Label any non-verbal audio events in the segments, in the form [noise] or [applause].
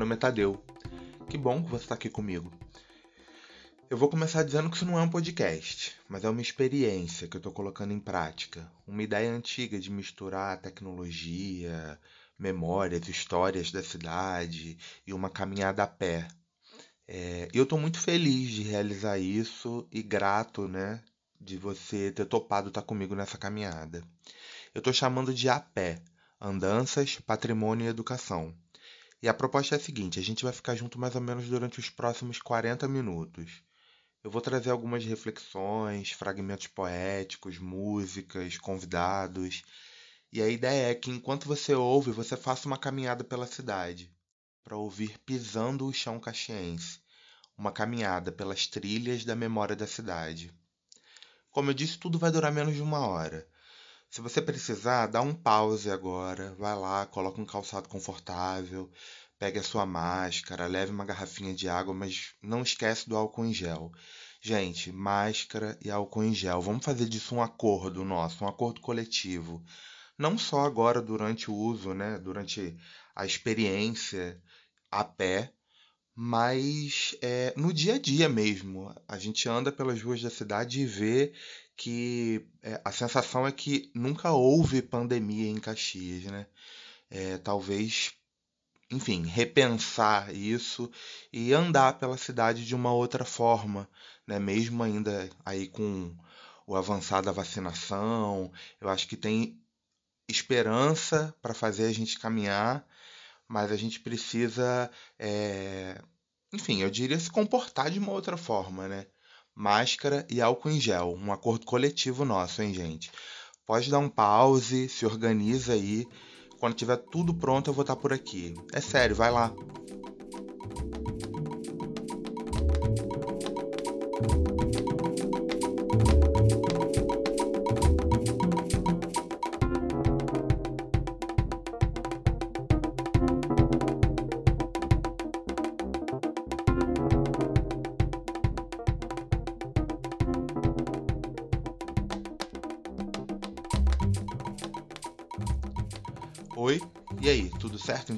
Nome é Tadeu. Que bom que você está aqui comigo. Eu vou começar dizendo que isso não é um podcast, mas é uma experiência que eu estou colocando em prática. Uma ideia antiga de misturar tecnologia, memórias, histórias da cidade e uma caminhada a pé. É, eu estou muito feliz de realizar isso e grato, né, de você ter topado estar comigo nessa caminhada. Eu estou chamando de a pé, andanças, patrimônio e educação. E a proposta é a seguinte: a gente vai ficar junto mais ou menos durante os próximos 40 minutos. Eu vou trazer algumas reflexões, fragmentos poéticos, músicas, convidados. E a ideia é que enquanto você ouve, você faça uma caminhada pela cidade, para ouvir pisando o chão caxiense, uma caminhada pelas trilhas da memória da cidade. Como eu disse, tudo vai durar menos de uma hora. Se você precisar, dá um pause agora, vai lá, coloca um calçado confortável, pegue a sua máscara, leve uma garrafinha de água, mas não esquece do álcool em gel. Gente, máscara e álcool em gel. Vamos fazer disso um acordo nosso, um acordo coletivo. Não só agora durante o uso, né, durante a experiência a pé, mas é, no dia a dia mesmo. A gente anda pelas ruas da cidade e vê que é, a sensação é que nunca houve pandemia em Caxias, né? É, talvez, enfim, repensar isso e andar pela cidade de uma outra forma, né? Mesmo ainda aí com o avançar da vacinação, eu acho que tem esperança para fazer a gente caminhar, mas a gente precisa, é, enfim, eu diria se comportar de uma outra forma, né? máscara e álcool em gel. Um acordo coletivo nosso, hein, gente? Pode dar um pause, se organiza aí. Quando tiver tudo pronto, eu vou estar por aqui. É sério, vai lá.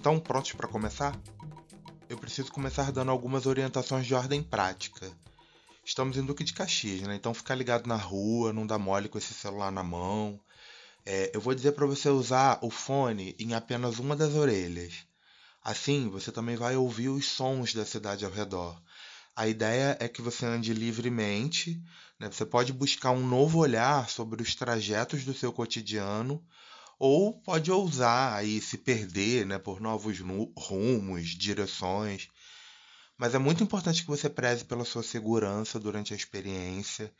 Então, prontos para começar? Eu preciso começar dando algumas orientações de ordem prática. Estamos em Duque de Caxias, né? Então ficar ligado na rua, não dá mole com esse celular na mão. É, eu vou dizer para você usar o fone em apenas uma das orelhas. Assim, você também vai ouvir os sons da cidade ao redor. A ideia é que você ande livremente, né? você pode buscar um novo olhar sobre os trajetos do seu cotidiano ou pode ousar aí se perder né, por novos rumos, direções. Mas é muito importante que você preze pela sua segurança durante a experiência,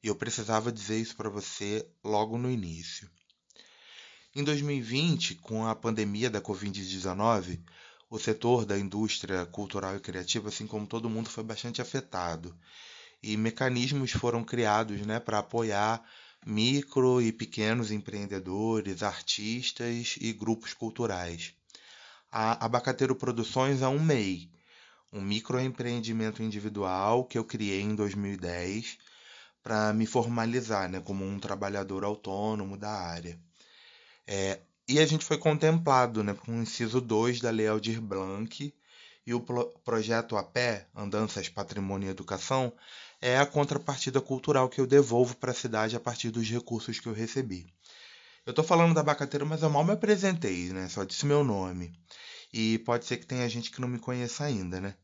e eu precisava dizer isso para você logo no início. Em 2020, com a pandemia da Covid-19, o setor da indústria cultural e criativa, assim como todo mundo, foi bastante afetado. E mecanismos foram criados né, para apoiar micro e pequenos empreendedores, artistas e grupos culturais. A Abacateiro Produções é um MEI, um microempreendimento individual que eu criei em 2010 para me formalizar né, como um trabalhador autônomo da área. É, e a gente foi contemplado né, com o inciso 2 da Lei Aldir Blanc e o projeto APÉ, Andanças, Patrimônio e Educação, é a contrapartida cultural que eu devolvo para a cidade a partir dos recursos que eu recebi. Eu estou falando da Abacateiro, mas eu mal me apresentei, né? Só disse meu nome. E pode ser que tenha gente que não me conheça ainda, né?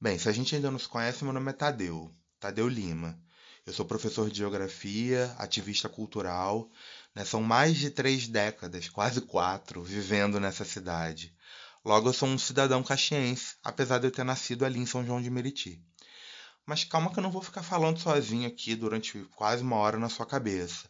Bem, se a gente ainda não se conhece, meu nome é Tadeu, Tadeu Lima. Eu sou professor de geografia, ativista cultural. Né? São mais de três décadas, quase quatro, vivendo nessa cidade. Logo, eu sou um cidadão caxiense, apesar de eu ter nascido ali em São João de Meriti. Mas calma que eu não vou ficar falando sozinho aqui durante quase uma hora na sua cabeça.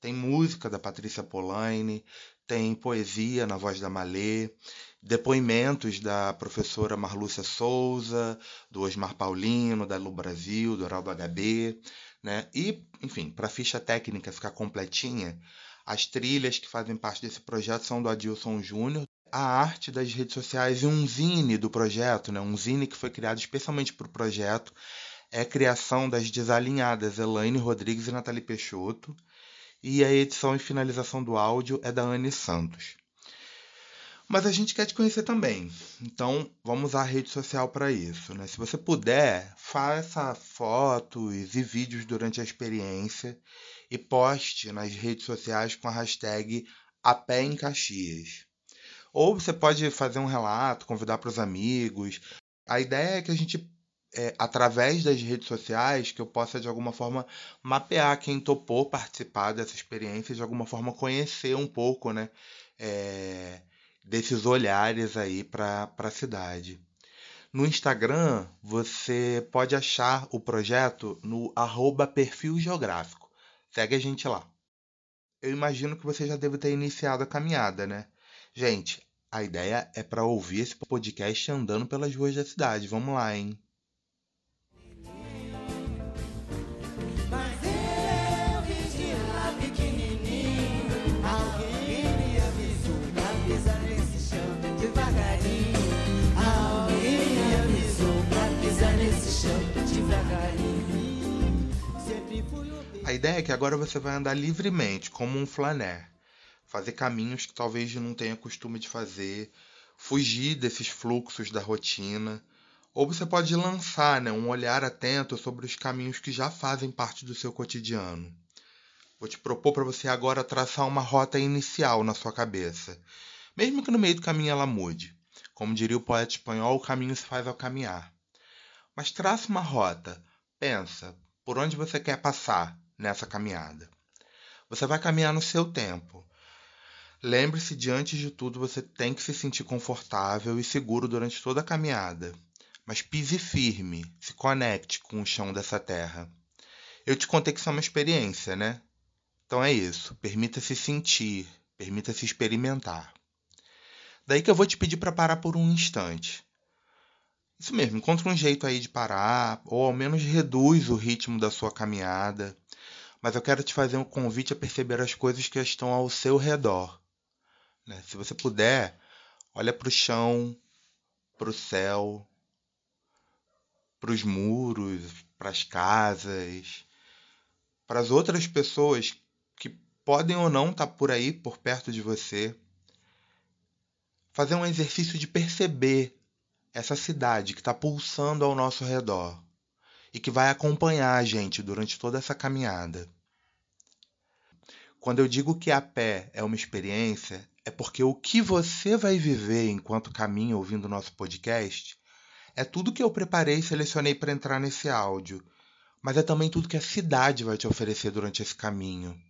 Tem música da Patrícia Polaine, tem poesia na voz da Malê, depoimentos da professora Marlúcia Souza, do Osmar Paulino, da Lu Brasil, do Heraldo HB, né? E, enfim, para a ficha técnica ficar completinha, as trilhas que fazem parte desse projeto são do Adilson Júnior, a arte das redes sociais e um zine do projeto, né? um zine que foi criado especialmente para o projeto, é criação das desalinhadas Elaine Rodrigues e Nathalie Peixoto, e a edição e finalização do áudio é da Anne Santos. Mas a gente quer te conhecer também. Então, vamos usar a rede social para isso. Né? Se você puder, faça fotos e vídeos durante a experiência e poste nas redes sociais com a hashtag A Pé em Caxias. Ou você pode fazer um relato, convidar para os amigos. A ideia é que a gente, é, através das redes sociais, que eu possa de alguma forma mapear quem topou participar dessa experiência, de alguma forma conhecer um pouco, né? É desses olhares aí para a cidade. No Instagram, você pode achar o projeto no arroba perfil geográfico. Segue a gente lá. Eu imagino que você já deve ter iniciado a caminhada, né? Gente, a ideia é para ouvir esse podcast andando pelas ruas da cidade. Vamos lá, hein? Ideia é que agora você vai andar livremente, como um flaner. Fazer caminhos que talvez não tenha costume de fazer, fugir desses fluxos da rotina. Ou você pode lançar né, um olhar atento sobre os caminhos que já fazem parte do seu cotidiano. Vou te propor para você agora traçar uma rota inicial na sua cabeça, mesmo que no meio do caminho ela mude. Como diria o poeta espanhol, o caminho se faz ao caminhar. Mas traça uma rota, pensa por onde você quer passar, nessa caminhada. Você vai caminhar no seu tempo. Lembre-se de antes de tudo você tem que se sentir confortável e seguro durante toda a caminhada. Mas pise firme, se conecte com o chão dessa terra. Eu te contei que isso é uma experiência, né? Então é isso. Permita-se sentir, permita-se experimentar. Daí que eu vou te pedir para parar por um instante. Isso mesmo, encontre um jeito aí de parar, ou ao menos reduz o ritmo da sua caminhada mas eu quero te fazer um convite a perceber as coisas que estão ao seu redor. Né? Se você puder, olha para o chão, para o céu, para os muros, para as casas, para as outras pessoas que podem ou não estar tá por aí, por perto de você. Fazer um exercício de perceber essa cidade que está pulsando ao nosso redor e que vai acompanhar a gente durante toda essa caminhada. Quando eu digo que a pé é uma experiência, é porque o que você vai viver enquanto caminha ouvindo o nosso podcast é tudo que eu preparei e selecionei para entrar nesse áudio, mas é também tudo que a cidade vai te oferecer durante esse caminho.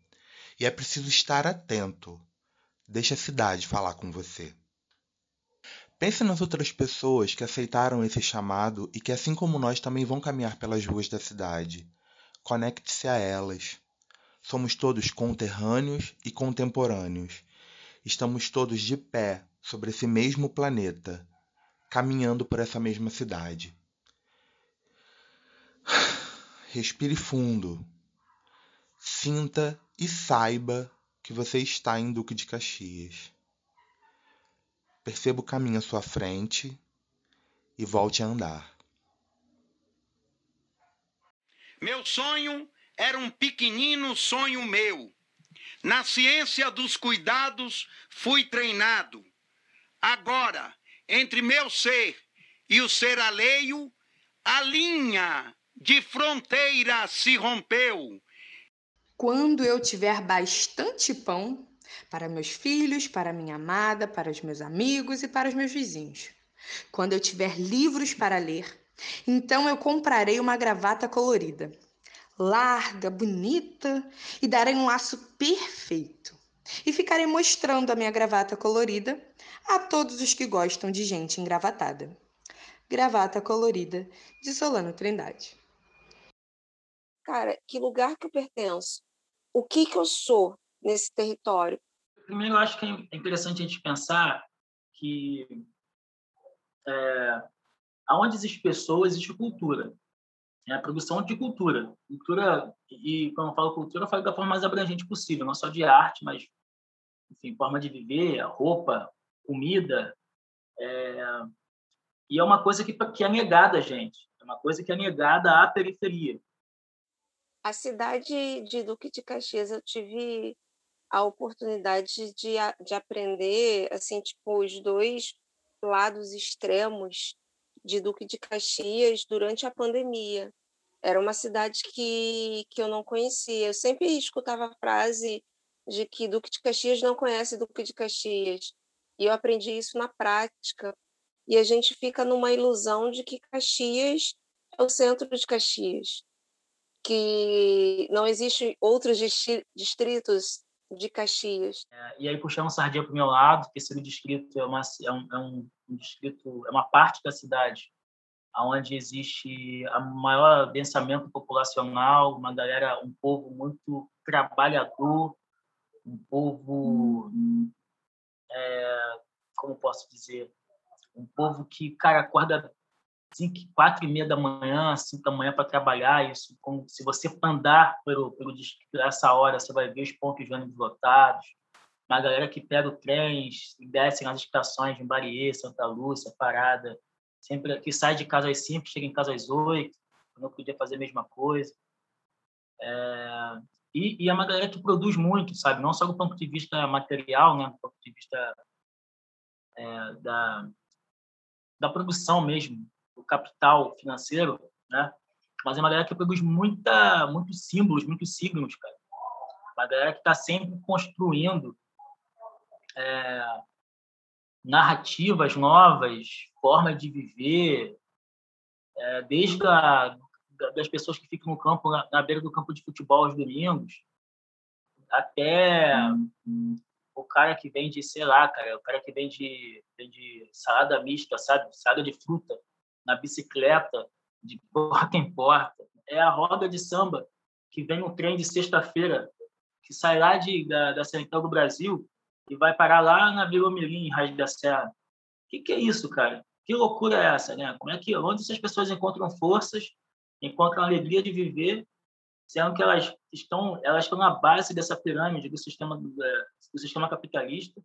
E é preciso estar atento. Deixe a cidade falar com você. Pense nas outras pessoas que aceitaram esse chamado e que, assim como nós, também vão caminhar pelas ruas da cidade. Conecte-se a elas. Somos todos conterrâneos e contemporâneos. Estamos todos de pé sobre esse mesmo planeta, caminhando por essa mesma cidade. Respire fundo. Sinta e saiba que você está em Duque de Caxias. Perceba o caminho à sua frente e volte a andar. Meu sonho era um pequenino sonho meu. Na ciência dos cuidados fui treinado. Agora, entre meu ser e o ser alheio, a linha de fronteira se rompeu. Quando eu tiver bastante pão para meus filhos, para minha amada, para os meus amigos e para os meus vizinhos. Quando eu tiver livros para ler, então eu comprarei uma gravata colorida larga, bonita e darei um laço perfeito. E ficarei mostrando a minha gravata colorida a todos os que gostam de gente engravatada. Gravata colorida de Solano Trindade. Cara, que lugar que eu pertenço? O que que eu sou nesse território? Primeiro, eu acho que é interessante a gente pensar que é, aonde existe pessoa, existe cultura é a produção de cultura. Cultura, e quando eu falo cultura, eu falo da forma mais abrangente possível, não só de arte, mas, enfim, forma de viver, roupa, comida. É... E é uma coisa que, que é negada a gente, é uma coisa que é negada à periferia. A cidade de Duque de Caxias, eu tive a oportunidade de, de aprender, assim, tipo, os dois lados extremos de Duque de Caxias durante a pandemia. Era uma cidade que, que eu não conhecia. Eu sempre escutava a frase de que Duque de Caxias não conhece Duque de Caxias. E eu aprendi isso na prática. E a gente fica numa ilusão de que Caxias é o centro de Caxias, que não existem outros distritos de Caxias. É, e aí, puxando sardinha para o meu lado, terceiro distrito é, uma, é, um, é um, um distrito, é uma parte da cidade onde existe a maior densamento populacional, uma galera, um povo muito trabalhador, um povo, é, como posso dizer, um povo que, cara, acorda cinco, quatro e meia da manhã, cinco da manhã para trabalhar. Isso, como, se você andar pelo, pelo essa hora, você vai ver os pontos de ônibus lotados. Uma galera que pega o trem e desce nas estações de Bariê, Santa Lúcia, Parada, sempre que sai de casa às cinco, chega em casa às oito, não podia fazer a mesma coisa. É, e, e é uma galera que produz muito, sabe? Não só do ponto de vista material, né? Do ponto de vista é, da, da produção mesmo, do capital financeiro, né? Mas é uma galera que produz muita, muitos símbolos, muitos signos, cara. Uma galera que está sempre construindo é, narrativas novas, formas de viver, é, desde a, das pessoas que ficam no campo, na, na, beira do campo de futebol aos domingos, até o cara que vende, sei lá, cara, o cara que vende, vende salada mista, sabe? Salada de fruta na bicicleta, de porta em porta. É a roda de samba que vem um trem de sexta-feira, que sai lá de, da, da Central do Brasil e vai parar lá na Vila Mirim, em Raiz da Serra. O que, que é isso, cara? Que loucura é essa, né? Como é que onde essas pessoas encontram forças encontram alegria de viver, sendo que elas estão, elas estão na base dessa pirâmide do sistema, é, do sistema capitalista.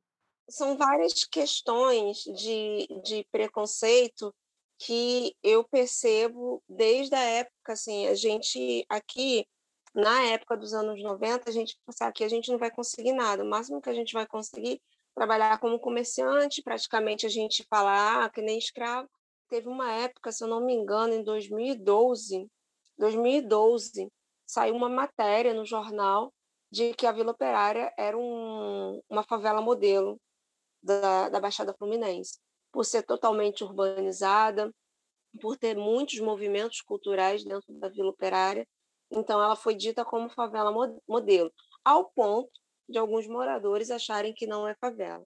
São várias questões de, de preconceito que eu percebo desde a época, assim, a gente aqui, na época dos anos 90, a gente pensava que a gente não vai conseguir nada, o máximo que a gente vai conseguir trabalhar como comerciante, praticamente a gente falar ah, que nem escravo, teve uma época, se eu não me engano, em 2012, 2012, saiu uma matéria no jornal de que a Vila Operária era um, uma favela modelo da, da Baixada Fluminense, por ser totalmente urbanizada, por ter muitos movimentos culturais dentro da Vila Operária. Então, ela foi dita como favela modelo, ao ponto de alguns moradores acharem que não é favela.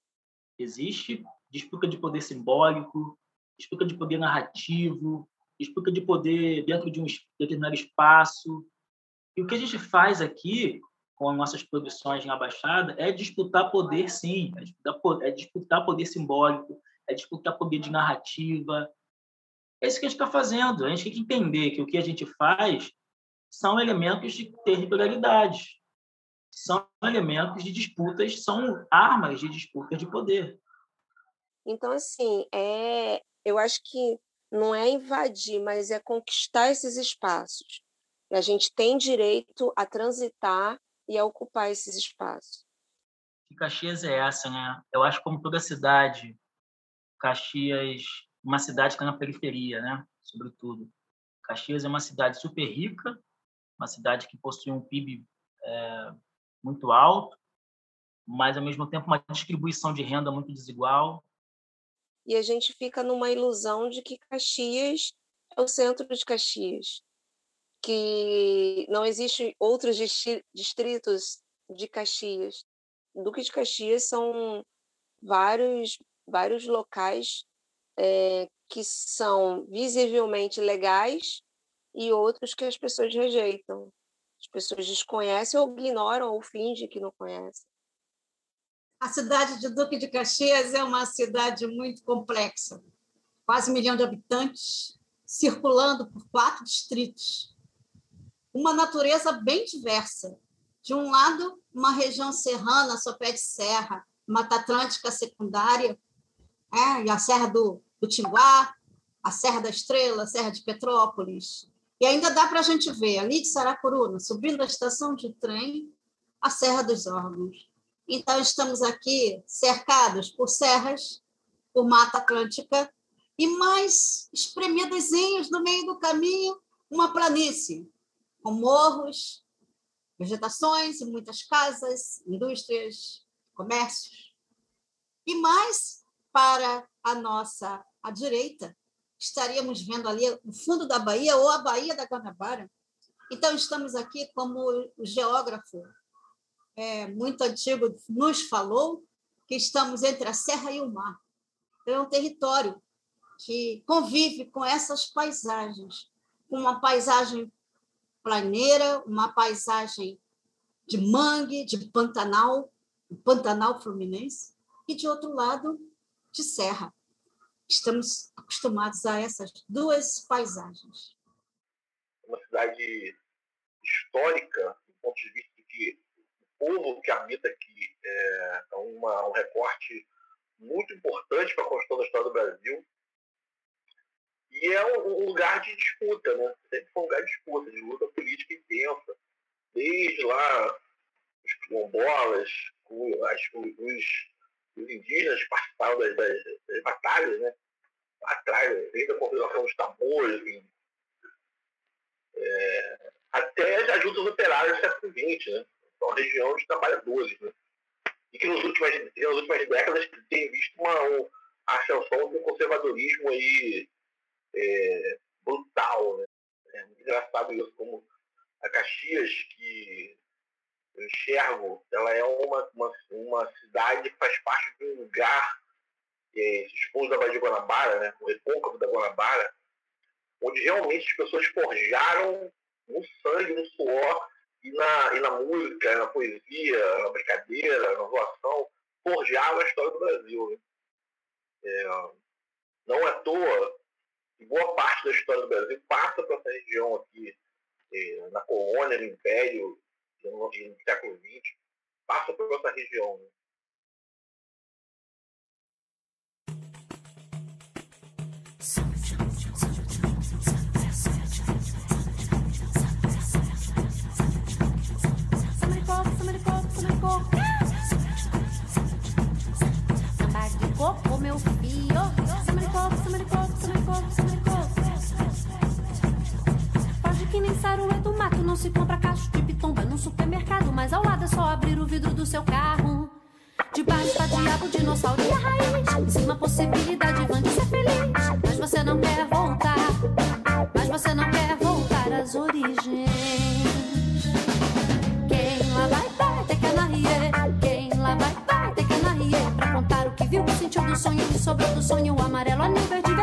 Existe disputa de poder simbólico, disputa de poder narrativo, disputa de poder dentro de um determinado espaço. E o que a gente faz aqui com as nossas produções na Baixada é disputar poder, sim, é disputar poder, é disputar poder simbólico, é disputar poder de narrativa. É isso que a gente está fazendo. A gente tem que entender que o que a gente faz são elementos de territorialidade, são elementos de disputas, são armas de disputa de poder. Então, assim, é, eu acho que não é invadir, mas é conquistar esses espaços. E a gente tem direito a transitar e a ocupar esses espaços. Que Caxias é essa, né? Eu acho como toda cidade, Caxias, uma cidade que está na periferia, né? Sobretudo. Caxias é uma cidade super rica, uma cidade que possui um PIB é, muito alto, mas ao mesmo tempo uma distribuição de renda muito desigual, e a gente fica numa ilusão de que Caxias é o centro de Caxias, que não existem outros distritos de Caxias. Duque de Caxias são vários, vários locais é, que são visivelmente legais e outros que as pessoas rejeitam. As pessoas desconhecem ou ignoram ou fingem que não conhecem. A cidade de Duque de Caxias é uma cidade muito complexa, quase um milhão de habitantes, circulando por quatro distritos. Uma natureza bem diversa. De um lado, uma região serrana, sopé de serra, Mata Atlântica secundária, é, e a Serra do, do Tinguá, a Serra da Estrela, a Serra de Petrópolis. E ainda dá para a gente ver, ali de Saracuruna, subindo a estação de trem, a Serra dos Órgãos Então, estamos aqui cercados por serras, por Mata Atlântica, e mais espremidozinhos no meio do caminho, uma planície, com morros, vegetações e muitas casas, indústrias, comércios. E mais para a nossa à direita, estaríamos vendo ali o fundo da Bahia ou a Baía da Guanabara. Então, estamos aqui, como o geógrafo é, muito antigo nos falou, que estamos entre a serra e o mar. É um território que convive com essas paisagens, com uma paisagem planeira, uma paisagem de mangue, de pantanal, pantanal fluminense, e de outro lado, de serra. Estamos acostumados a essas duas paisagens. Uma cidade histórica, do ponto de vista que o povo que habita aqui é, é uma, um recorte muito importante para a construção da história do Brasil. E é um, lugar de disputa, né? Sempre foi um lugar de disputa, de luta política intensa. Desde lá, os quilombolas, os, os, os indígenas participavam das, das, das, batalhas, né? Atrás, desde a configuração dos tambores. É, até as juntas operárias do século XX, né? Então, a região de trabalhadores, né? E que nas últimas, nas últimas décadas tem visto uma, uma ascensão do conservadorismo aí é, brutal, né? É muito engraçado isso, como a Caxias, que eu enxergo, ela é uma, uma, uma cidade que faz parte de um lugar, é, esses da Baía de Guanabara, né? o recôncavo da Guanabara, onde realmente as pessoas forjaram no sangue, no suor, e na, e na música, na poesia, na brincadeira, na voação, forjaram a história do Brasil. Né? É, não é à toa que boa parte da história do Brasil passa por essa região aqui, é, na colônia, no Império, no, no século XX, passa por essa região. Né? coco, meu filho. Samba de coco, samba de coco, samba de de. Pode que nem saruê do mato, não se compra cacho de supermercado, mas ao lado é só abrir o vidro do seu carro. Debaixo tá diabo, dinossauro e a raiz. Em cima, possibilidade vã de ser feliz. Mas você não quer voltar. Mas você não quer voltar às origens. Quem lá vai, vai ter que anarrier. Quem lá vai, vai ter que anarrier. Pra contar o que viu, sentiu do sonho, que sobrou do sonho. Amarelo, anil, verde, vermelho,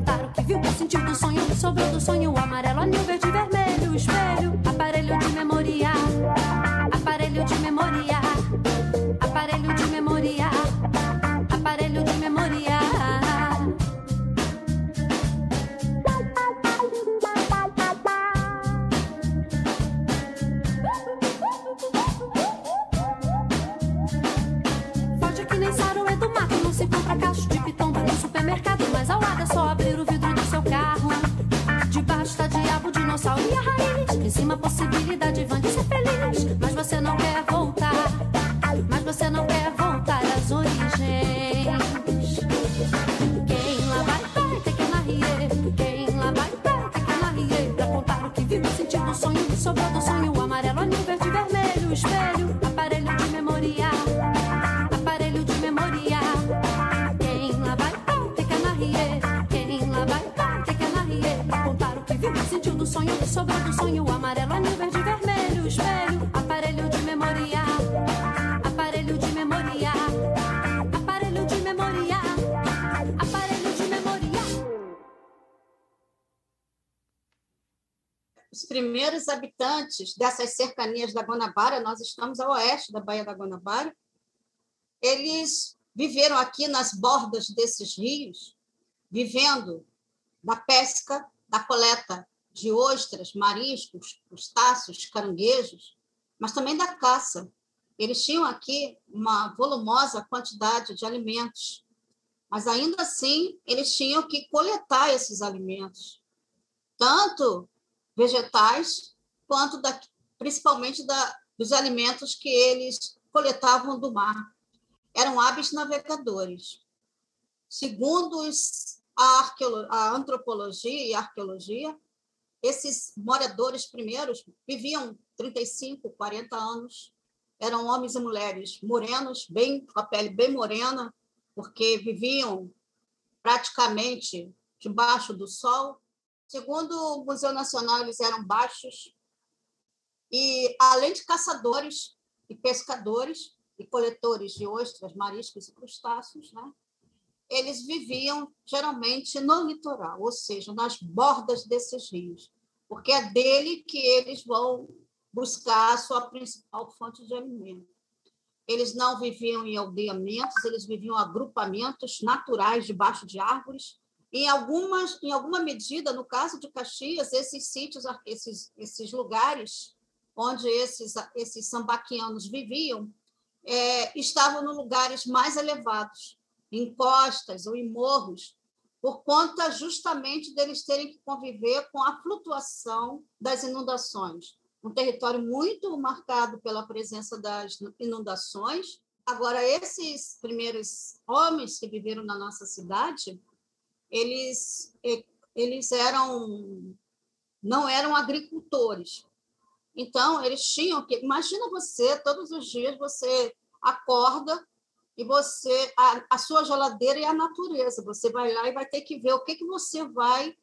contar o que viu, sentiu do sonho, que sobrou do sonho. Amarelo, anil, verde, vermelho, espelho. Aparelho de memória. Aparelho de memória. Aparelho de memória. Aparelho de memória. Forte que nem saruê do mato, não se compra cacho de pitomba no supermercado, mas ao lado é só possibilidade vã ser feliz. Mas você não quer dessas cercanias da Guanabara, nós estamos a oeste da Baía da Guanabara, eles viveram aqui nas bordas desses rios, vivendo da pesca, da coleta de ostras, mariscos, crustáceos, caranguejos, mas também da caça. Eles tinham aqui uma volumosa quantidade de alimentos mas ainda assim eles tinham que coletar esses alimentos, tanto vegetais quanto da, principalmente da, dos alimentos que eles coletavam do mar. Eram hábeis navegadores. Segundo os, a, a antropologia e a arqueologia, esses moradores primeiros viviam 35, 40 anos, eram homens e mulheres morenos, bem com a pele bem morena, porque viviam praticamente debaixo do sol. Segundo o Museu Nacional, eles eram baixos e além de caçadores e pescadores e coletores de ostras, mariscos e crustáceos, né? eles viviam geralmente no litoral, ou seja, nas bordas desses rios, porque é dele que eles vão buscar a sua principal fonte de alimento. Eles não viviam em aldeamentos, eles viviam agrupamentos naturais debaixo de árvores. Em algumas, em alguma medida, no caso de Caxias, esses sítios, esses, esses lugares onde esses, esses sambaquianos viviam, é, estavam em lugares mais elevados, em costas ou em morros, por conta justamente deles terem que conviver com a flutuação das inundações. Um território muito marcado pela presença das inundações. Agora, esses primeiros homens que viveram na nossa cidade, eles, eles eram não eram agricultores. Então, eles tinham que. Imagina você, todos os dias, você acorda e você a, a sua geladeira é a natureza. Você vai lá e vai ter que ver o que, que você vai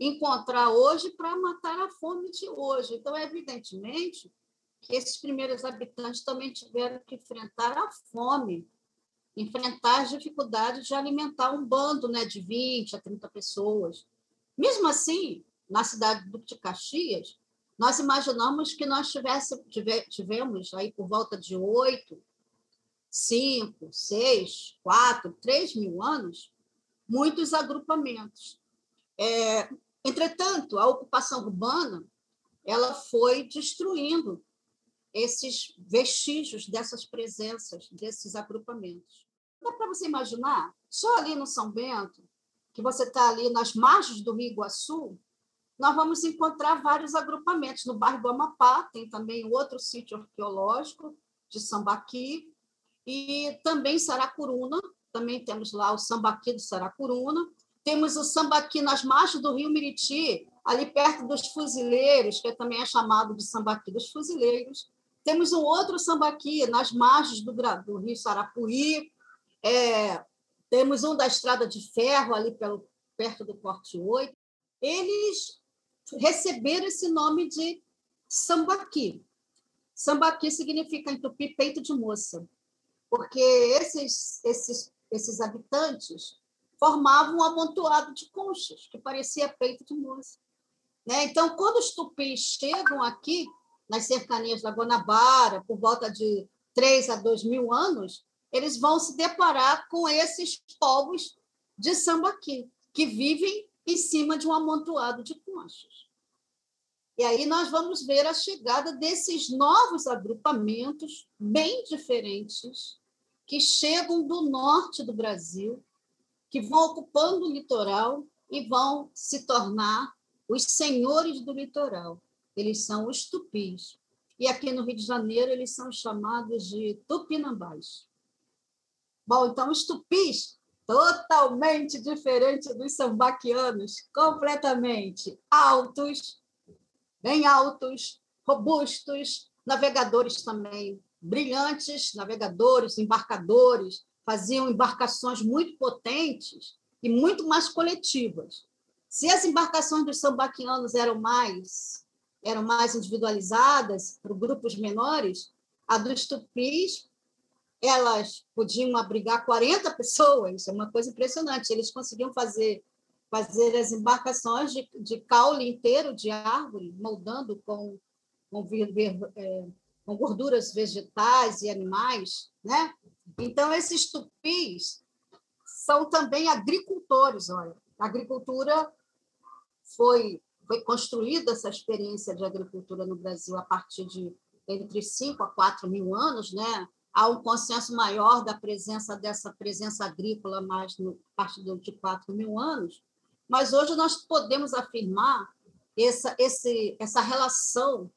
encontrar hoje para matar a fome de hoje. Então, evidentemente, que esses primeiros habitantes também tiveram que enfrentar a fome, enfrentar as dificuldades de alimentar um bando né, de 20 a 30 pessoas. Mesmo assim, na cidade de Caxias, nós imaginamos que nós tivesse, tivemos aí por volta de oito cinco, seis, quatro, três mil anos, muitos agrupamentos. É, entretanto, a ocupação urbana ela foi destruindo esses vestígios dessas presenças, desses agrupamentos. Dá para você imaginar, só ali no São Bento, que você está ali nas margens do Rio Iguaçu, nós vamos encontrar vários agrupamentos. No bairro do Amapá, tem também outro sítio arqueológico de Sambaqui, e também Saracuruna, também temos lá o sambaqui do Saracuruna. Temos o sambaqui nas margens do rio Miriti, ali perto dos fuzileiros, que também é chamado de sambaqui dos fuzileiros. Temos um outro sambaqui nas margens do, do rio Sarapuí. É, temos um da Estrada de Ferro, ali pelo, perto do Corte 8. Eles receberam esse nome de sambaqui. Sambaqui significa em tupi peito de moça porque esses, esses, esses habitantes formavam um amontoado de conchas, que parecia peito de moça. Né? Então, quando os tupis chegam aqui, nas cercanias da Guanabara, por volta de 3 a 2 mil anos, eles vão se deparar com esses povos de sambaqui, que vivem em cima de um amontoado de conchas. E aí nós vamos ver a chegada desses novos agrupamentos bem diferentes que chegam do norte do Brasil, que vão ocupando o litoral e vão se tornar os senhores do litoral. Eles são os tupis. E aqui no Rio de Janeiro, eles são chamados de tupinambás. Bom, então, os tupis, totalmente diferente dos sambaquianos, completamente altos, bem altos, robustos, navegadores também brilhantes navegadores, embarcadores, faziam embarcações muito potentes e muito mais coletivas. Se as embarcações dos sambaquianos eram mais eram mais individualizadas para grupos menores, a dos tupis elas podiam abrigar 40 [laughs] pessoas, é uma coisa impressionante. Eles conseguiam fazer fazer as embarcações de, de caule inteiro de árvore, moldando com, com ver, ver, é, com gorduras vegetais e animais, né? Então esses tupis são também agricultores, olha. A agricultura foi foi construída essa experiência de agricultura no Brasil a partir de entre 5 a 4 mil anos, né? Há um consenso maior da presença dessa presença agrícola mais no a partir de 4 mil anos, mas hoje nós podemos afirmar essa, esse, essa relação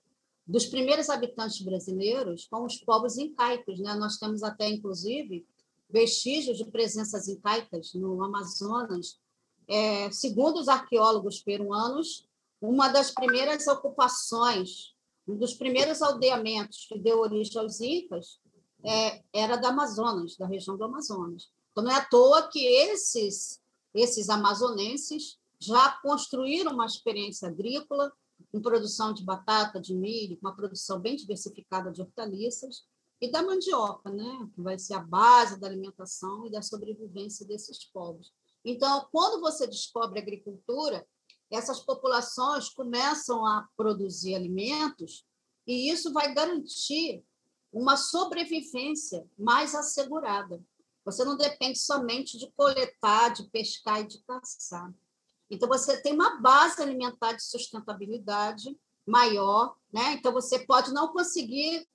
dos primeiros habitantes brasileiros com os povos incaicos. Né? Nós temos até, inclusive, vestígios de presenças incaicas no Amazonas. É, segundo os arqueólogos peruanos, uma das primeiras ocupações, um dos primeiros aldeamentos que deu origem aos incas é, era da Amazonas, da região do Amazonas. Então, não é à toa que esses, esses amazonenses já construíram uma experiência agrícola em produção de batata, de milho, uma produção bem diversificada de hortaliças, e da mandioca, né? que vai ser a base da alimentação e da sobrevivência desses povos. Então, quando você descobre agricultura, essas populações começam a produzir alimentos e isso vai garantir uma sobrevivência mais assegurada. Você não depende somente de coletar, de pescar e de caçar. Então, você tem uma base alimentar de sustentabilidade maior, né? Então, você pode não conseguir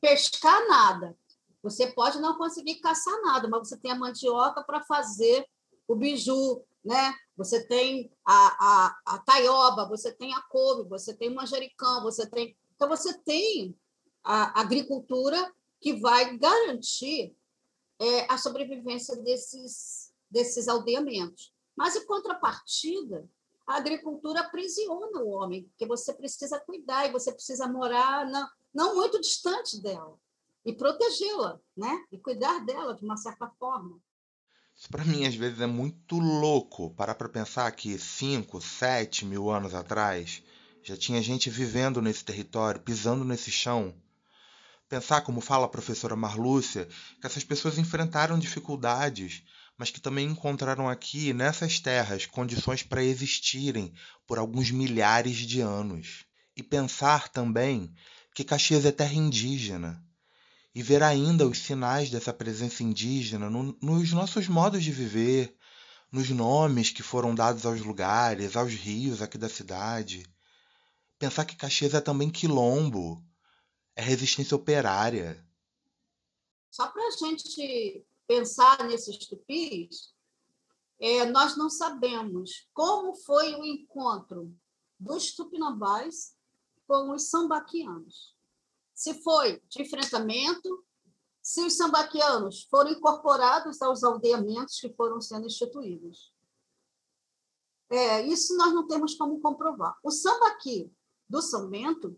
pescar nada, você pode não conseguir caçar nada, mas você tem a mandioca para fazer o biju, né? Você tem a, a, a taioba, você tem a couve, você tem o manjericão, você tem... Então, você tem a agricultura que vai garantir é, a sobrevivência desses, desses aldeamentos. Mas, em contrapartida, a agricultura aprisiona o homem, porque você precisa cuidar e você precisa morar na, não muito distante dela e protegê-la, né? E cuidar dela de uma certa forma. Isso para mim às vezes é muito louco parar para pensar que 5, 7 mil anos atrás já tinha gente vivendo nesse território, pisando nesse chão. Pensar, como fala a professora Marlúcia, que essas pessoas enfrentaram dificuldades, mas que também encontraram aqui, nessas terras, condições para existirem por alguns milhares de anos. E pensar também que Caxias é terra indígena, e ver ainda os sinais dessa presença indígena no, nos nossos modos de viver, nos nomes que foram dados aos lugares, aos rios aqui da cidade. Pensar que Caxias é também quilombo, é resistência operária. Só para a gente pensar nesses tupis, é, nós não sabemos como foi o encontro dos tupinambás com os sambaquianos. Se foi de enfrentamento, se os sambaquianos foram incorporados aos aldeamentos que foram sendo instituídos. É, isso nós não temos como comprovar. O sambaqui do São Bento,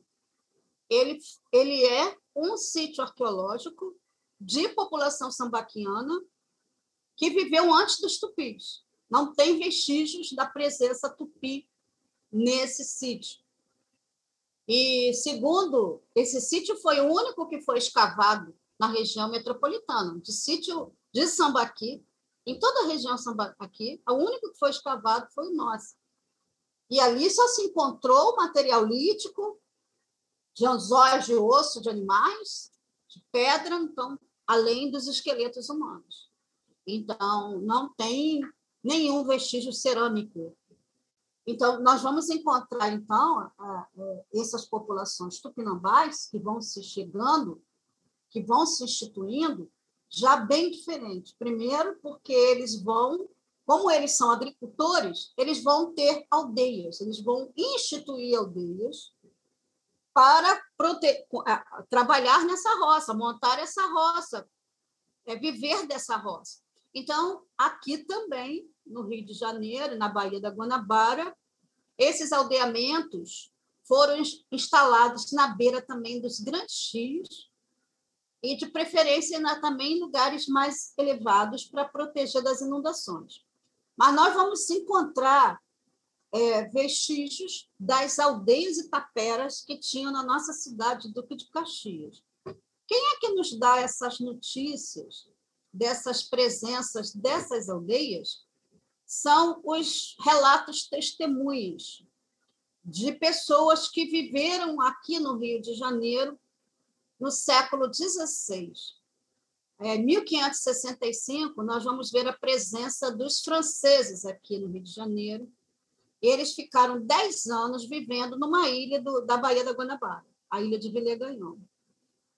ele, ele é um sítio arqueológico de população sambaquiana que viveu antes dos tupis. Não tem vestígios da presença tupi nesse sítio. E, segundo, esse sítio foi o único que foi escavado na região metropolitana, de sítio de Sambaqui, em toda a região Sambaqui, o único que foi escavado foi o nosso. E ali só se encontrou material lítico, de anzóis de osso de animais, de pedra, então além dos esqueletos humanos. Então, não tem nenhum vestígio cerâmico. Então, nós vamos encontrar, então, essas populações tupinambás que vão se chegando, que vão se instituindo, já bem diferente. Primeiro, porque eles vão, como eles são agricultores, eles vão ter aldeias, eles vão instituir aldeias para trabalhar nessa roça, montar essa roça, é, viver dessa roça. Então, aqui também, no Rio de Janeiro, na Baía da Guanabara, esses aldeamentos foram instalados na beira também dos grandes rios e, de preferência, também em lugares mais elevados para proteger das inundações. Mas nós vamos encontrar é, vestígios das aldeias e taperas que tinham na nossa cidade Duque de Caxias. Quem é que nos dá essas notícias dessas presenças dessas aldeias? São os relatos testemunhos de pessoas que viveram aqui no Rio de Janeiro no século XVI. É, 1565, nós vamos ver a presença dos franceses aqui no Rio de Janeiro, eles ficaram 10 anos vivendo numa ilha do, da Baía da Guanabara, a ilha de Vileganhão.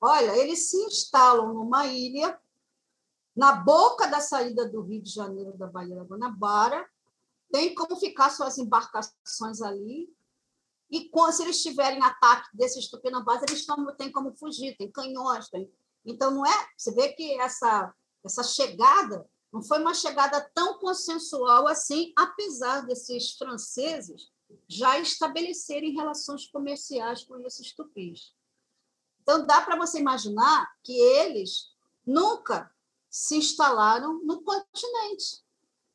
Olha, eles se instalam numa ilha, na boca da saída do Rio de Janeiro, da Baía da Guanabara, tem como ficar suas embarcações ali, e se eles tiverem ataque desses tupinambás, eles têm como fugir, tem canhões. Tem... Então, não é. Você vê que essa, essa chegada não foi uma chegada tão consensual assim, apesar desses franceses já estabelecerem relações comerciais com esses tupis. Então, dá para você imaginar que eles nunca se instalaram no continente.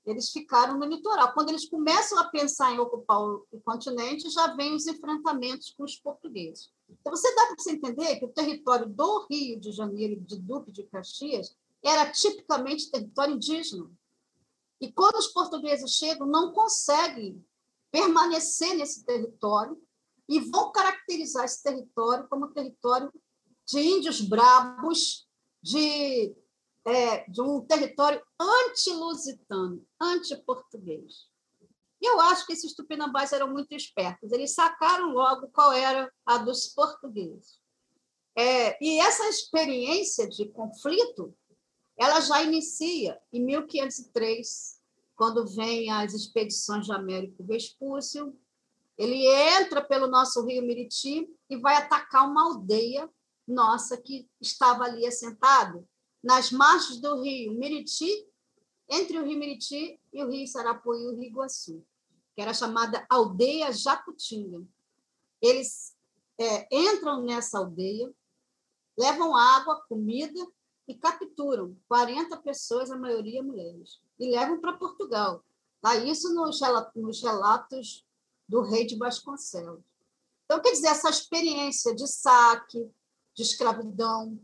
Eles ficaram no litoral. Quando eles começam a pensar em ocupar o continente, já vêm os enfrentamentos com os portugueses. Então, você dá para você entender que o território do Rio de Janeiro, de Duque de Caxias, era tipicamente território indígena. E quando os portugueses chegam, não conseguem permanecer nesse território e vão caracterizar esse território como território de índios brabos, de, é, de um território anti-lusitano, anti-português. Eu acho que esses tupinambás eram muito espertos. Eles sacaram logo qual era a dos portugueses. É, e essa experiência de conflito, ela já inicia em 1503, quando vem as expedições de Américo Vespúcio. Ele entra pelo nosso rio Miriti e vai atacar uma aldeia nossa que estava ali assentado nas margens do rio Miriti entre o Rio Miriti e o Rio Sarapuí e o Rio Iguaçu, que era chamada Aldeia Jacutinga. Eles é, entram nessa aldeia, levam água, comida e capturam 40 pessoas, a maioria mulheres, e levam para Portugal. Tá? Isso nos relatos do rei de Vasconcelos. Então, quer dizer, essa experiência de saque, de escravidão,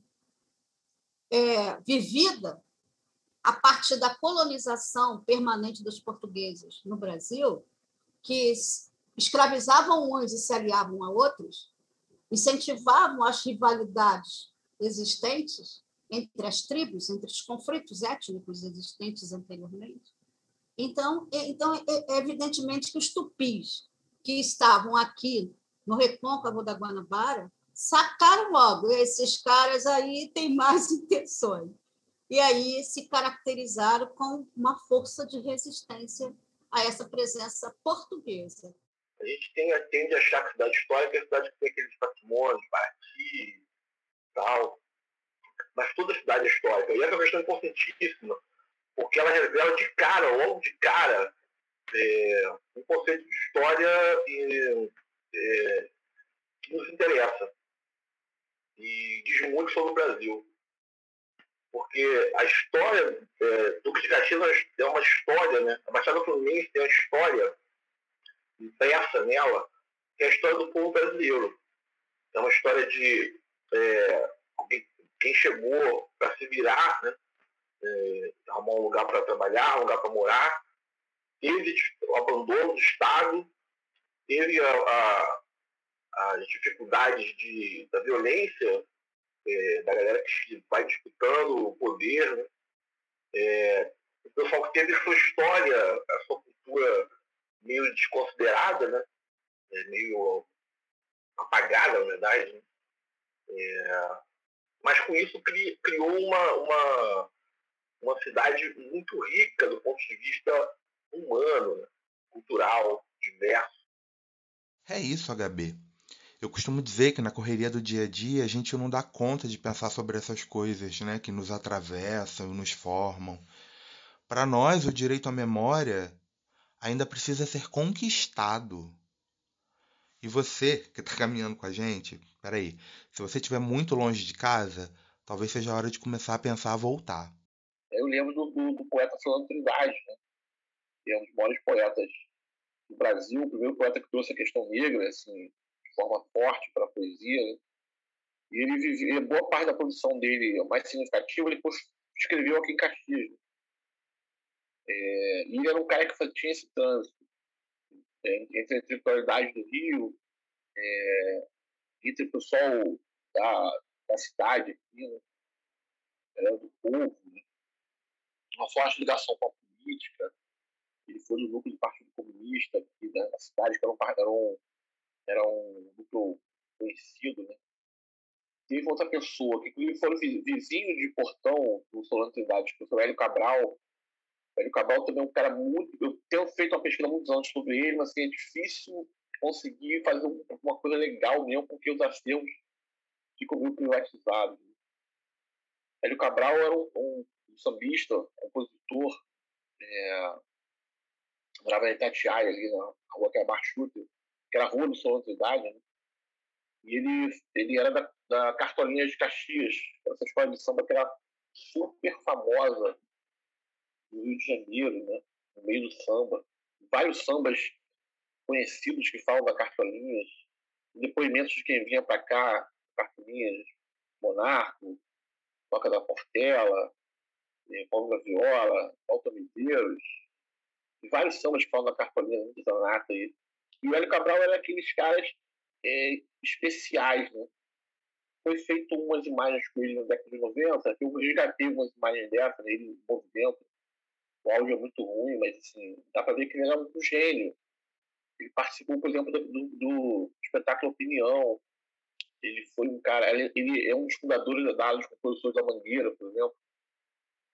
é, vivida a partir da colonização permanente dos portugueses no Brasil, que escravizavam uns e se aliavam a outros, incentivavam as rivalidades existentes entre as tribos, entre os conflitos étnicos existentes anteriormente. Então, é, então é, é evidentemente que os tupis que estavam aqui no recôncavo da Guanabara sacaram logo, esses caras aí têm mais intenções e aí se caracterizaram com uma força de resistência a essa presença portuguesa. A gente tem, tende a achar que a cidade histórica é a cidade que tem aqueles patrimônios, Paraty tal, mas toda a cidade é histórica. E essa é uma questão importantíssima, porque ela revela de cara, logo de cara, é, um conceito de história é, é, que nos interessa e diz muito sobre o Brasil porque a história é, Duque de é uma história, né? A Baixada Fluminense tem uma história impressa nela, que é a história do povo brasileiro. É uma história de é, quem chegou para se virar, né? É, arrumar um lugar para trabalhar, um lugar para morar, teve o abandono do Estado, teve a, a, as dificuldades de, da violência é, da galera que vai disputando o poder. Né? É, o pessoal que teve sua história, a sua cultura meio desconsiderada, né? É, meio apagada, na verdade. Né? Mas com isso cri, criou uma, uma, uma cidade muito rica do ponto de vista humano, né? cultural, diverso. É isso, HB. Eu costumo dizer que na correria do dia a dia a gente não dá conta de pensar sobre essas coisas, né, que nos atravessam, nos formam. Para nós, o direito à memória ainda precisa ser conquistado. E você que está caminhando com a gente, peraí, se você estiver muito longe de casa, talvez seja a hora de começar a pensar a voltar. Eu lembro do, do, do poeta Solano Trindade, né? que é um dos maiores poetas do Brasil, o primeiro poeta que trouxe a questão negra, assim, forma forte para a poesia. Né? E ele vivia, boa parte da produção dele, mais significativa, ele escreveu aqui em Caxias. Né? É, e ele era um cara que tinha esse trânsito é, entre a intelectualidade do Rio, é, entre o pessoal da, da cidade aqui, né? Era do povo, né? uma forte ligação com a política. Ele foi do núcleo do Partido Comunista aqui da cidade, que era um, era um era um grupo conhecido, né? teve outra pessoa, que inclusive vizinho de portão do Solano Trindade, que foi o Hélio Cabral. Hélio Cabral também é um cara muito. Eu tenho feito uma pesquisa há muitos anos sobre ele, mas assim, é difícil conseguir fazer uma coisa legal mesmo, porque os acervos ficam meio privatizados. Hélio Cabral era um, um, um sambista, compositor, é, morava em Itatiaia, ali na rua que é Barchuta, que era a rua do Solano Trindade, né? E ele, ele era da, da Cartolinha de Caxias, essa escola de samba que era super famosa no Rio de Janeiro, né? no meio do samba. Vários sambas conhecidos que falam da Cartolinhas, depoimentos de quem vinha para cá, Cartolinhas, Monarco, Toca da Portela, eh, Paulo da Viola, Alto Medeiros, vários sambas que falam da Cartolinha, muito zanata aí. E o Hélio Cabral era aqueles caras é, especiais, né? Foi feito umas imagens com ele na década de 90, que eu resgatei umas imagens dessas, né? ele em movimento. O áudio é muito ruim, mas assim, dá para ver que ele era um gênio. Ele participou, por exemplo, do, do, do espetáculo Opinião. Ele foi um cara, ele, ele é um dos fundadores da dos compositores da Mangueira, por exemplo.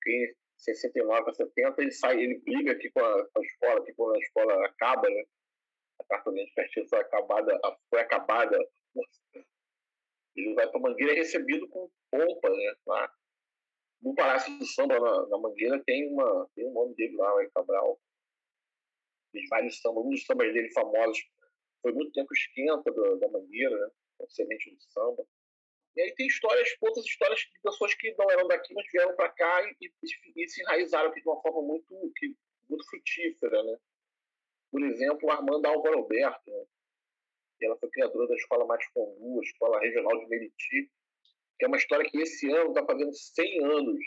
Em 69 a 70 ele sai, ele briga aqui com a, com a escola, que quando a escola acaba, né? a cartolina de festinha foi acabada, foi acabada. Ele vai para Mangueira é recebido com pompa, né? Lá. No Palácio do Samba, na, na, Mangueira, tem, uma, tem um nome dele lá, o Cabral. Tem vários sambas, um dos sambas dele famosos foi muito tempo esquenta da, da Mangueira, né? Excelente do samba. E aí tem histórias, outras histórias de pessoas que não eram daqui, mas vieram para cá e, e, e, se enraizaram aqui de uma forma muito, que, muito frutífera, né? Por exemplo, Armanda Álvaro Alberto, né? ela foi criadora da Escola Mais Condu, a Escola Regional de Meriti, que é uma história que esse ano está fazendo 100 anos.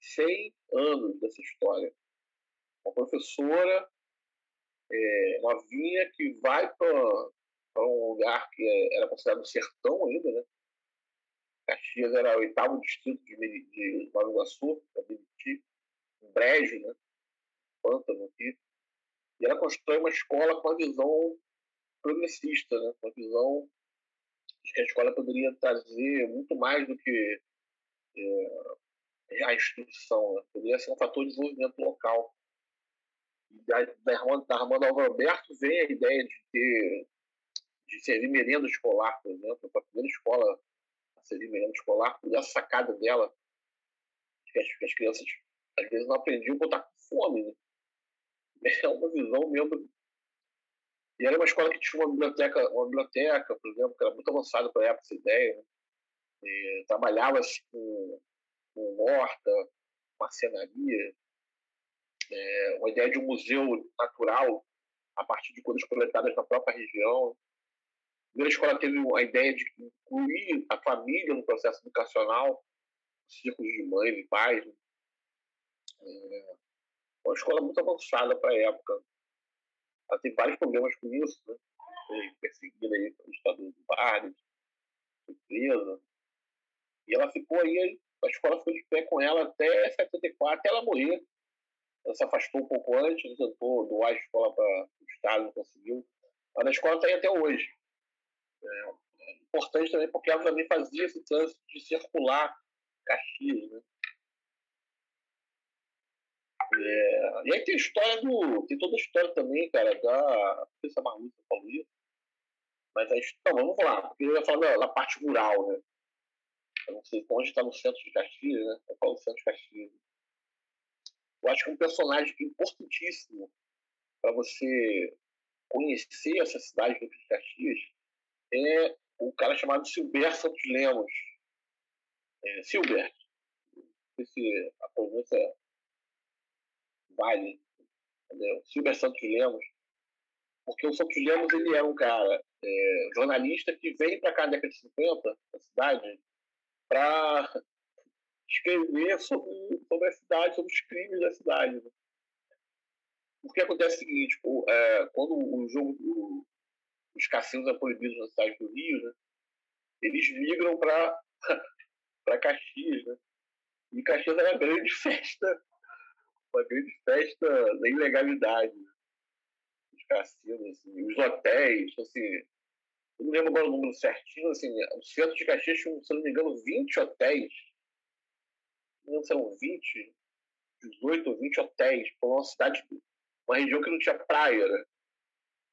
100 anos dessa história. Uma professora é, novinha que vai para um lugar que é, era considerado sertão ainda, né? Caxias era o oitavo distrito de, de Iguaçu, Meriti, um brejo, né? Pântano aqui. E ela constrói uma escola com uma visão progressista, né? uma visão de que a escola poderia trazer muito mais do que é, a instrução, né? poderia ser um fator de desenvolvimento local. E da, da, Armando, Armando Alberto vem a ideia de ter de servir merenda escolar, por exemplo, a primeira escola a servir merenda escolar, e a sacada dela, que as, que as crianças às vezes não aprendiam por estar com fome, né? [laughs] é uma visão mesmo. E era uma escola que tinha uma biblioteca, uma biblioteca, por exemplo, que era muito avançada para a época, essa ideia. Né? Trabalhava-se com, com horta, marcenaria, é, uma ideia de um museu natural a partir de coisas coletadas na própria região. A primeira escola teve a ideia de incluir a família no processo educacional, círculos de mães e pais. Né? É, uma escola muito avançada para a época. Ela tem vários problemas com isso, né? Foi perseguida aí pelo Estado de Vargas, presa. E ela ficou aí, a escola foi de pé com ela até 74, até ela morrer. Ela se afastou um pouco antes, tentou doar a escola para o Estado, não conseguiu. Mas a escola está aí até hoje. É, é importante também porque ela também fazia esse trânsito de circular Caxias, né? É, e aí tem a história do. Tem toda a história também, cara, da. Não sei se a Marluta falou isso. Mas a história. Vamos falar, porque eu ia falar da, da parte rural, né? Eu não sei onde está no centro de Caxias, né? Eu falo centro de Caxias. Eu acho que um personagem importantíssimo para você conhecer essa cidade do de Caxias é o cara chamado Silber Santos Lemos. É, Silber. Não sei se a pronúncia Vale, entendeu? Silvio Santos Lemos, porque o Santos Lemos ele é um cara é, jornalista que vem para cá na década de 50, na cidade, para escrever sobre, sobre a cidade, sobre os crimes da cidade. Né? Porque acontece o seguinte, é, quando o jogo, o, os cassinos são proibidos na cidade do Rio, né, eles migram para [laughs] Caxias, né? E Caxias era uma grande [laughs] festa uma grande festa da ilegalidade. Os cassinos, assim, os hotéis, assim, eu não lembro agora o número certinho, assim, o centro de Caxias tinha, se não me engano, 20 hotéis. Não lembro se eram 20, 18 ou 20 hotéis. Foi uma cidade, uma região que não tinha praia, né?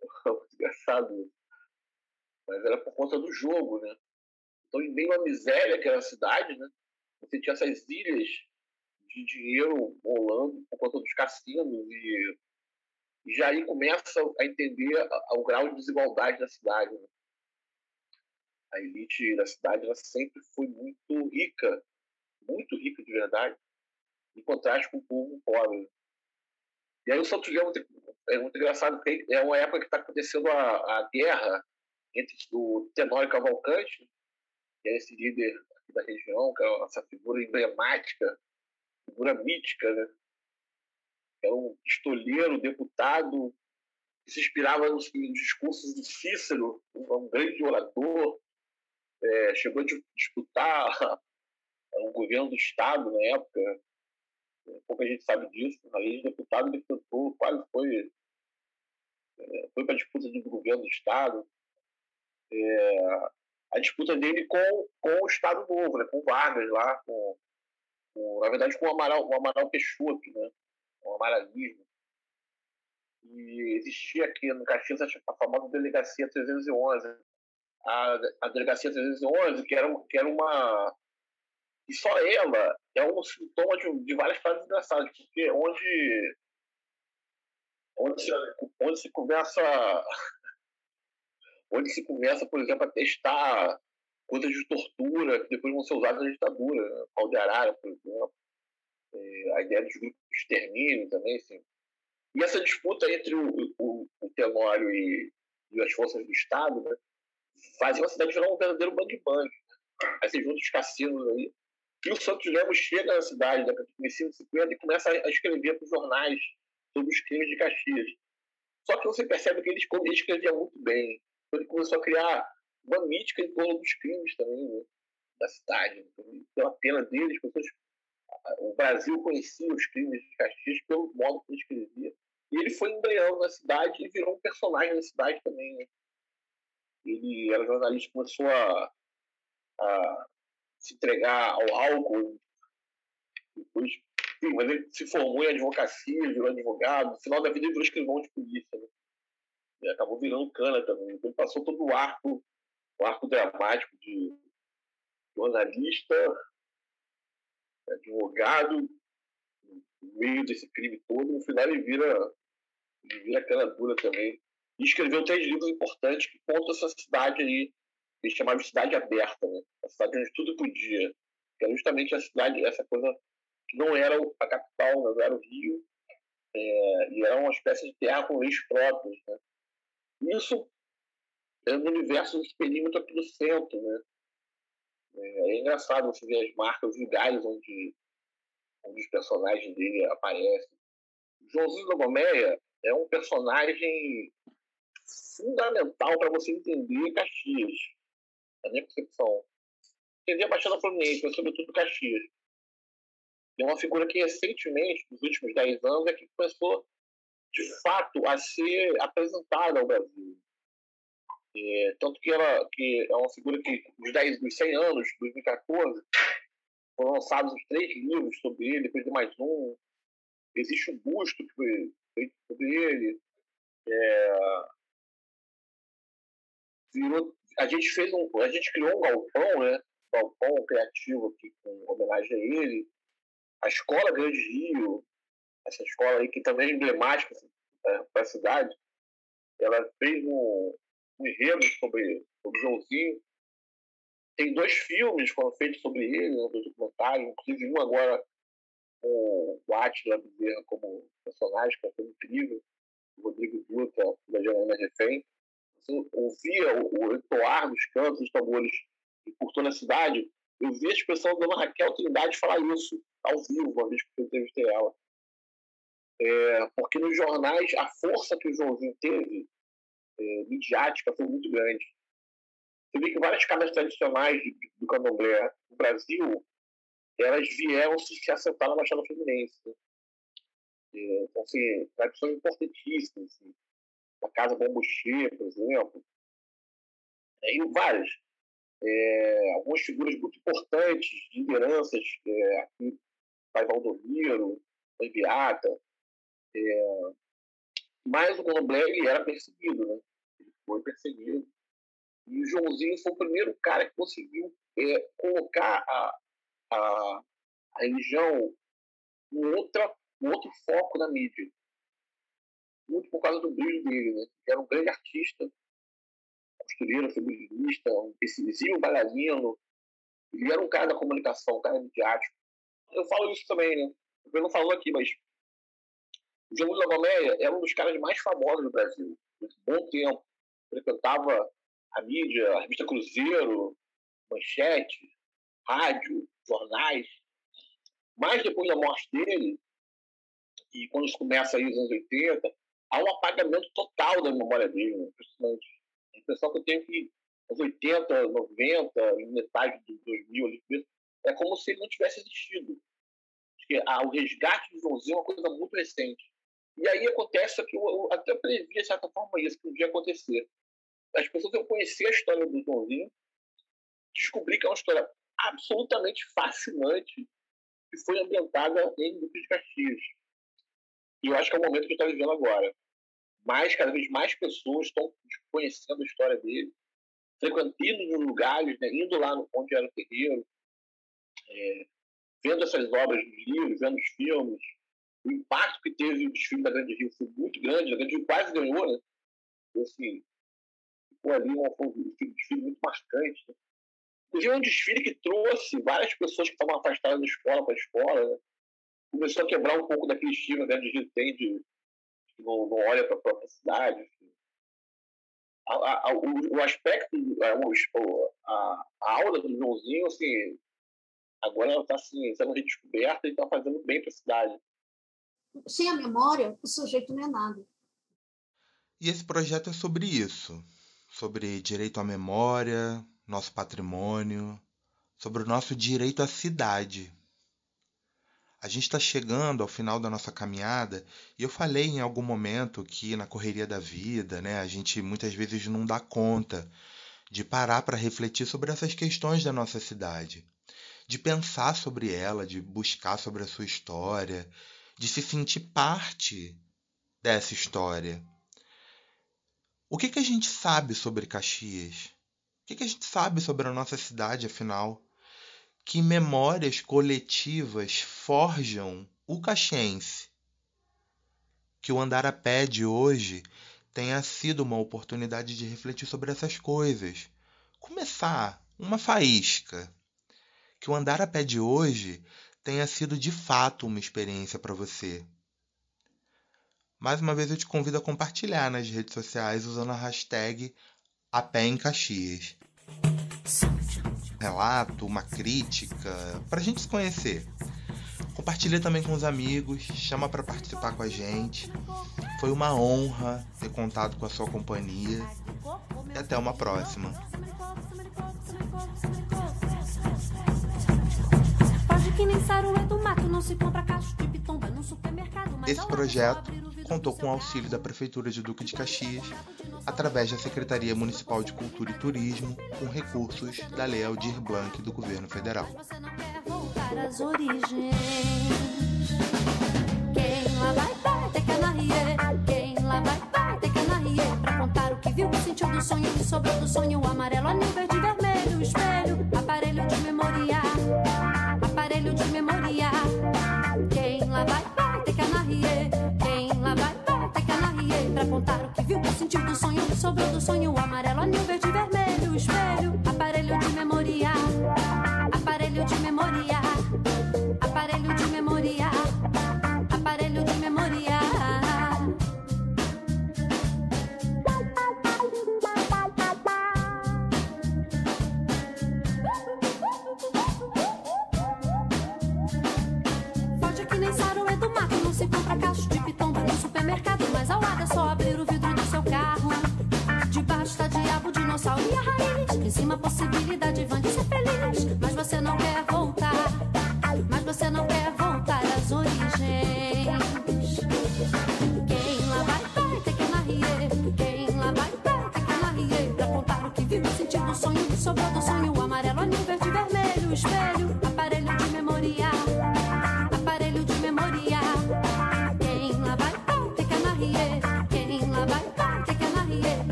[laughs] Engraçado isso. Mas era por conta do jogo, né? Então, em meio à miséria que era a cidade, né? Você tinha essas ilhas de dinheiro rolando por conta dos cassinos e, e já aí começa a entender o grau de desigualdade da cidade. Né? A elite da cidade ela sempre foi muito rica, muito rica de verdade, em contraste com o povo pobre. E aí o Santos é muito, é muito engraçado, porque é uma época que está acontecendo a, a guerra entre o Tenório Cavalcante, que é esse líder da região, que é essa figura emblemática, figura mítica, né? Era um pistoleiro, deputado, que se inspirava nos, discursos de Cícero, um grande orador, é, chegou a disputar [laughs] o governo do Estado na época, pouca gente sabe disso, além de deputado, ele tentou, quase foi, é, foi para a disputa do governo do Estado. É, a disputa dele com, com o Estado Novo, né, com Vargas lá, com, com, na verdade com o Amaral, o Amaral Peixoto, né, o amaralismo. E existia aqui no Caxias a famosa Delegacia 311. A, a Delegacia 311, que era, que era uma. E só ela é um sintoma de, de várias frases engraçadas, porque onde. Onde se, onde se começa [laughs] onde se começa, por exemplo, a testar coisas de tortura que depois vão ser usadas na ditadura. Né? Pau de arara, por exemplo. É, a ideia dos grupos de extermínio também, assim. E essa disputa entre o, o, o Tenório e, e, as forças do Estado né, fazia a cidade virar um verdadeiro bang-bang. Né? Aí você junta os cassinos aí. E o Santos Lemos chega na cidade, né, no 50, e começa a escrever para os jornais sobre os crimes de Caxias. Só que você percebe que ele, ele escrevia muito bem ele começou a criar uma mítica em torno dos crimes também, né? da cidade. Pela pena deles, pessoas, o Brasil conhecia os crimes de Caxias pelo modo que ele escrevia. E ele foi embreando na cidade e virou um personagem na cidade também. Né? Ele era jornalista, começou a, a se entregar ao álcool, depois Sim, mas ele se formou em advocacia, virou advogado. No final da vida, ele virou escrivão de polícia. Né? acabou virando cana também. Então ele passou todo o arco, o arco dramático de jornalista, advogado, no meio desse crime todo, no final ele vira, ele vira cana dura também. E escreveu três livros importantes que contam essa cidade aí, que ele chamava de cidade aberta, né? A cidade onde tudo podia. Que era justamente a cidade, essa coisa que não era a capital, não era o Rio, é, e era uma espécie de terra com leis próprios, né? Isso é no universo dos perímetros aqui do centro, né? É, é, engraçado você ver as marcas, os lugares onde, onde os personagens dele aparecem. Joãozinho da Gomeia é um personagem fundamental para você entender Caxias, na minha concepção. Entender a Baixada Fluminense, mas sobretudo Caxias. É uma figura que recentemente, nos últimos 10 anos, é que começou de fato a ser apresentada ao Brasil. É, tanto que ela que é uma figura que, nos 10, dos 100 anos, 2014, foram lançados os três livros sobre ele, depois de mais um. Existe um busto que foi feito sobre ele. É, virou, a gente fez um, a gente criou um galpão, né? Galpão criativo aqui com homenagem a ele. A Escola Grande Rio, essa escola aí, que também é emblemática assim, para a cidade, ela fez um, um enredo sobre, sobre o Joãozinho. Tem dois filmes foram feitos sobre ele, né, dois documentários, inclusive um agora com o Atila Bezerra como personagem, que foi incrível, o Rodrigo Dutra, da Janaína Refém. Você ouvia o, entoar dos cantos, dos tambores por toda a cidade, eu vi a expressão da Dona Raquel Trindade falar isso ao vivo, uma vez que eu entrevistei ela. É, porque nos jornais a força que o Joãozinho teve, é, midiática, foi muito grande. Você vê que várias câmeras tradicionais do candomblé no Brasil, elas vieram se assentar na Baixada Fluminense. Né? É, então, assim, tradições importantíssimas. Assim. A Casa Bombochê, por exemplo. é, e várias. É, algumas figuras muito importantes, de lideranças, é, aqui, Pai Valdomiro, Pai Beata, é, mas o Candomblé ele era perseguido, né? Foi perseguido. E o Joãozinho foi o primeiro cara que conseguiu é, colocar a, a, a religião em, outra, em outro foco na mídia. Muito por causa do brilho dele, né? Ele era um grande artista, costureiro, figurinista, um decisivo bailarino. Ele era um cara da comunicação, um cara midiático. Eu falo isso também, né? Eu não falou aqui, mas o João da Gomeia era um dos caras mais famosos do Brasil. Por um bom tempo. Frequentava a mídia, a revista Cruzeiro, Manchete, rádio, jornais. Mas depois da morte dele, e quando isso começa aí nos anos 80, há um apagamento total da memória dele. Né? Impressionante. A impressão que eu tenho que nos 80, 90, metade de 2000, é como se ele não tivesse existido. Porque ah, o resgate do Joãozinho é uma coisa muito recente. E aí acontece que eu, eu até previ, de certa forma, isso que podia acontecer. As pessoas eu conhecer a história do Joãozinho, descobri que é uma história absolutamente fascinante que foi ambientada em Duque de Caxias. E eu acho que é o momento que está vivendo agora. Mais, cada vez mais pessoas estão conhecendo a história dele, frequentando nos lugares, né, indo lá onde era o terreiro, é, vendo essas obras dos livros, vendo os filmes, o impacto que teve o desfile da Grande Rio foi muito grande, a Grande Rio quase ganhou, né? Assim, ficou ali um, um desfile muito marcante. Né? Inclusive, é um desfile que trouxe várias pessoas que estavam afastadas da escola para a escola, né? Começou a quebrar um pouco daquele estilo a Grande Rio tem de que não, não olha para a própria cidade. Assim. A, a, o, o, aspecto, a, a, a aula do Joãozinho, assim, agora ela está assim, sendo redescoberta e está fazendo bem para a cidade sem a memória, o sujeito não é nada. E esse projeto é sobre isso, sobre direito à memória, nosso patrimônio, sobre o nosso direito à cidade. A gente está chegando ao final da nossa caminhada e eu falei em algum momento que na correria da vida, né, a gente muitas vezes não dá conta de parar para refletir sobre essas questões da nossa cidade, de pensar sobre ela, de buscar sobre a sua história, de se sentir parte dessa história. O que, que a gente sabe sobre Caxias? O que, que a gente sabe sobre a nossa cidade, afinal? Que memórias coletivas forjam o caxiense? Que o andar a pé de hoje tenha sido uma oportunidade de refletir sobre essas coisas. Começar uma faísca. Que o andar a pé de hoje tenha sido de fato uma experiência para você. Mais uma vez eu te convido a compartilhar nas redes sociais usando a hashtag A Pé em Caxias. Relato, uma crítica, para a gente se conhecer. Compartilha também com os amigos, chama para participar com a gente. Foi uma honra ter contado com a sua companhia. E até uma próxima. Esse projeto contou com o auxílio da Prefeitura de Duque de Caxias, através da Secretaria Municipal de Cultura e Turismo, com recursos da Lei Aldir Blanc do Governo Federal.